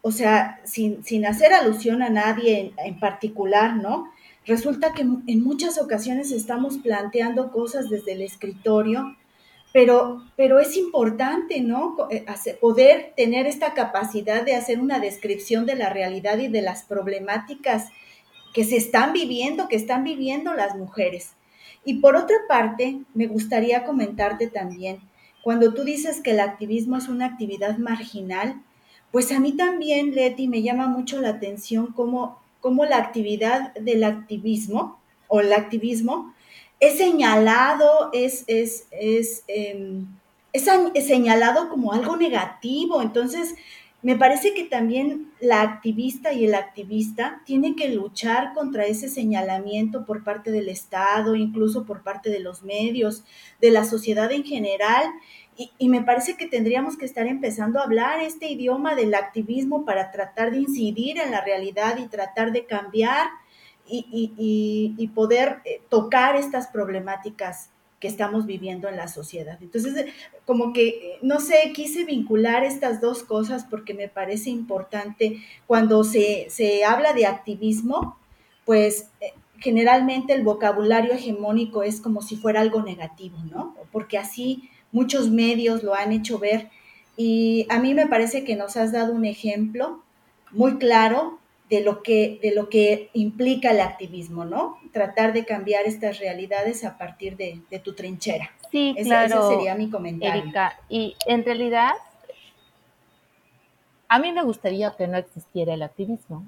o sea, sin, hacer alusión a nadie en, particular, ¿no? Resulta que en muchas ocasiones estamos planteando cosas desde el escritorio, pero, pero es importante, ¿no? Eh, poder tener esta capacidad de hacer una descripción de la realidad y de las problemáticas que se están viviendo, que están viviendo las mujeres. Y por otra parte, me gustaría comentarte también cuando tú dices que el activismo es una actividad marginal, pues a mí también, Leti, me llama mucho la atención cómo, cómo la actividad del activismo o el activismo es señalado, es, es, es, em, es, es señalado como algo negativo. Entonces, me parece que también la activista y el activista tienen que luchar contra ese señalamiento por parte del Estado, incluso por parte de los medios, de la sociedad en general. Y, me parece que tendríamos que estar empezando a hablar este idioma del activismo para tratar de incidir en la realidad y tratar de cambiar y, poder eh, tocar estas problemáticas que estamos viviendo en la sociedad. Entonces, eh, como que, eh, no sé, quise vincular estas dos cosas porque me parece importante cuando se, habla de activismo, pues eh, generalmente el vocabulario hegemónico es como si fuera algo negativo, ¿no? Porque así muchos medios lo han hecho ver y a mí me parece que nos has dado un ejemplo muy claro de lo que, de lo que implica el activismo, ¿no? Tratar de cambiar estas realidades a partir de, tu trinchera. Sí, claro. Ese sería mi comentario. Erika, y en realidad, a mí me gustaría que no existiera el activismo.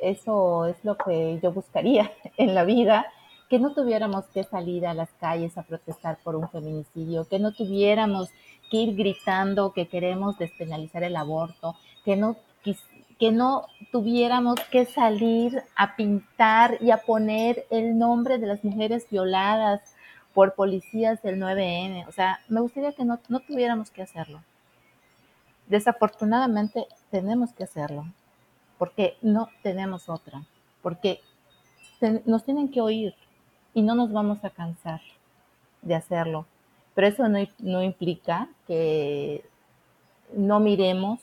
Eso es lo que yo buscaría en la vida, que no tuviéramos que salir a las calles a protestar por un feminicidio, que no tuviéramos que ir gritando que queremos despenalizar el aborto, que no que no tuviéramos que salir a pintar y a poner el nombre de las mujeres violadas por policías del 9N. O sea, me gustaría que no, tuviéramos que hacerlo. Desafortunadamente tenemos que hacerlo, porque no tenemos otra, porque nos tienen que oír y no nos vamos a cansar de hacerlo. Pero eso no, no implica que no miremos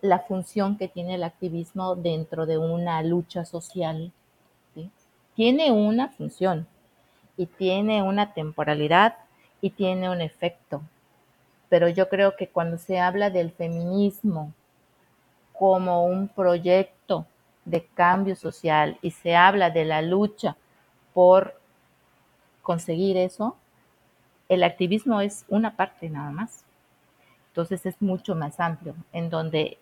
la función que tiene el activismo dentro de una lucha social. Tiene una función y tiene una temporalidad y tiene un efecto. Pero yo creo que cuando se habla del feminismo como un proyecto de cambio social y se habla de la lucha por conseguir eso, el activismo es una parte nada más. Entonces es mucho más amplio, en donde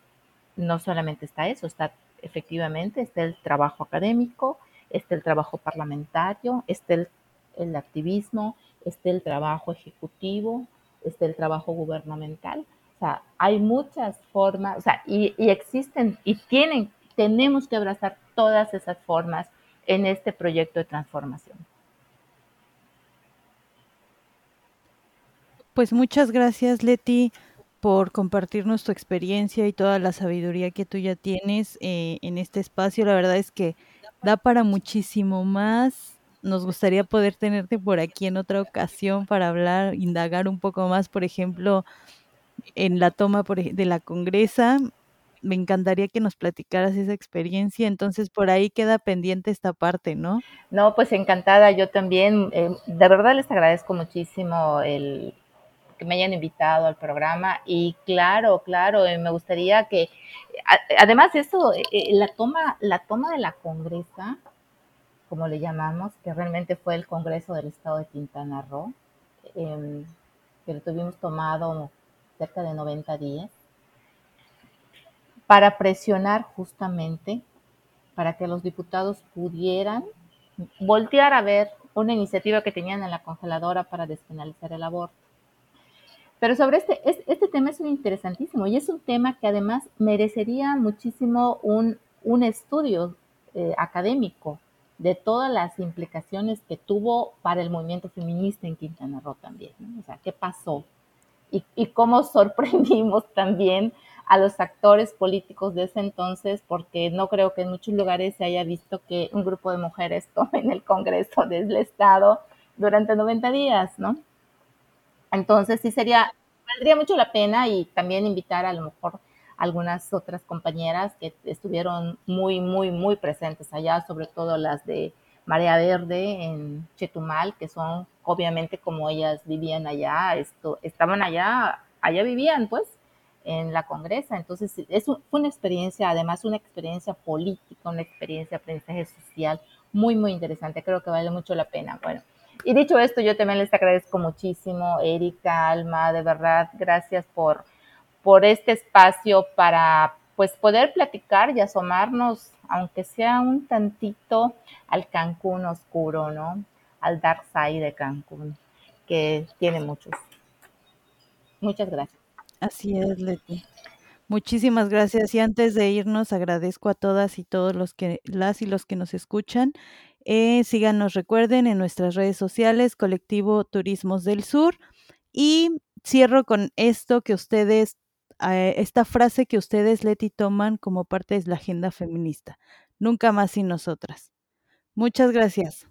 no solamente está eso, está efectivamente, está el trabajo académico, está el trabajo parlamentario, está el, activismo, está el trabajo ejecutivo, está el trabajo gubernamental. O sea, hay muchas formas, o sea, y, y existen y tienen, tenemos que abrazar todas esas formas en este proyecto de transformación. Pues muchas gracias, Leti por compartirnos tu experiencia y toda la sabiduría que tú ya tienes eh, en este espacio. La verdad es que da para muchísimo más. Nos gustaría poder tenerte por aquí en otra ocasión para hablar, indagar un poco más, por ejemplo, en la toma de la congresa. Me encantaría que nos platicaras esa experiencia. Entonces, por ahí queda pendiente esta parte, ¿no? No, pues encantada. Yo también, eh, de verdad les agradezco muchísimo el, que me hayan invitado al programa y claro, claro, eh, me gustaría que, además eso, eh, eh, la toma, la toma de la congresa, como le llamamos, que realmente fue el Congreso del Estado de Quintana Roo, em, que lo tuvimos tomado cerca de 90 días, para presionar justamente para que los diputados pudieran voltear a ver una iniciativa que tenían en la congeladora para despenalizar el aborto. Pero sobre este, este tema es muy interesantísimo y es un tema que además merecería muchísimo un, un estudio eh, académico de todas las implicaciones que tuvo para el movimiento feminista en Quintana Roo también. O sea, ¿qué pasó? Y, y, cómo sorprendimos también a los actores políticos de ese entonces, porque no creo que en muchos lugares se haya visto que un grupo de mujeres tomen el Congreso del Estado durante 90 días, ¿no? Entonces sí sería, valdría mucho la pena y también invitar a lo mejor algunas otras compañeras que estuvieron muy, muy, muy presentes allá, sobre todo las de Marea Verde en Chetumal, que son obviamente como ellas vivían allá, esto, estaban allá, allá vivían pues en la congresa. Entonces, es fue una experiencia, además una experiencia política, una experiencia de aprendizaje social muy, muy interesante. Creo que vale mucho la pena. Bueno, y dicho esto, yo también les agradezco muchísimo, Erika, Alma, de verdad, gracias por, por este espacio para pues poder platicar y asomarnos, aunque sea un tantito, al Cancún oscuro, ¿no? Al dark side de Cancún, que tiene muchos. Muchas gracias. Así es, Leti. Muchísimas gracias. Y antes de irnos, agradezco a todas y todos los que, las y los que nos escuchan eh, síganos, recuerden, en nuestras redes sociales, Colectivo Turismos del Sur. Y cierro con esto que ustedes, eh, esta frase que ustedes, Leti, toman como parte de la agenda feminista. Nunca más sin nosotras. Muchas gracias.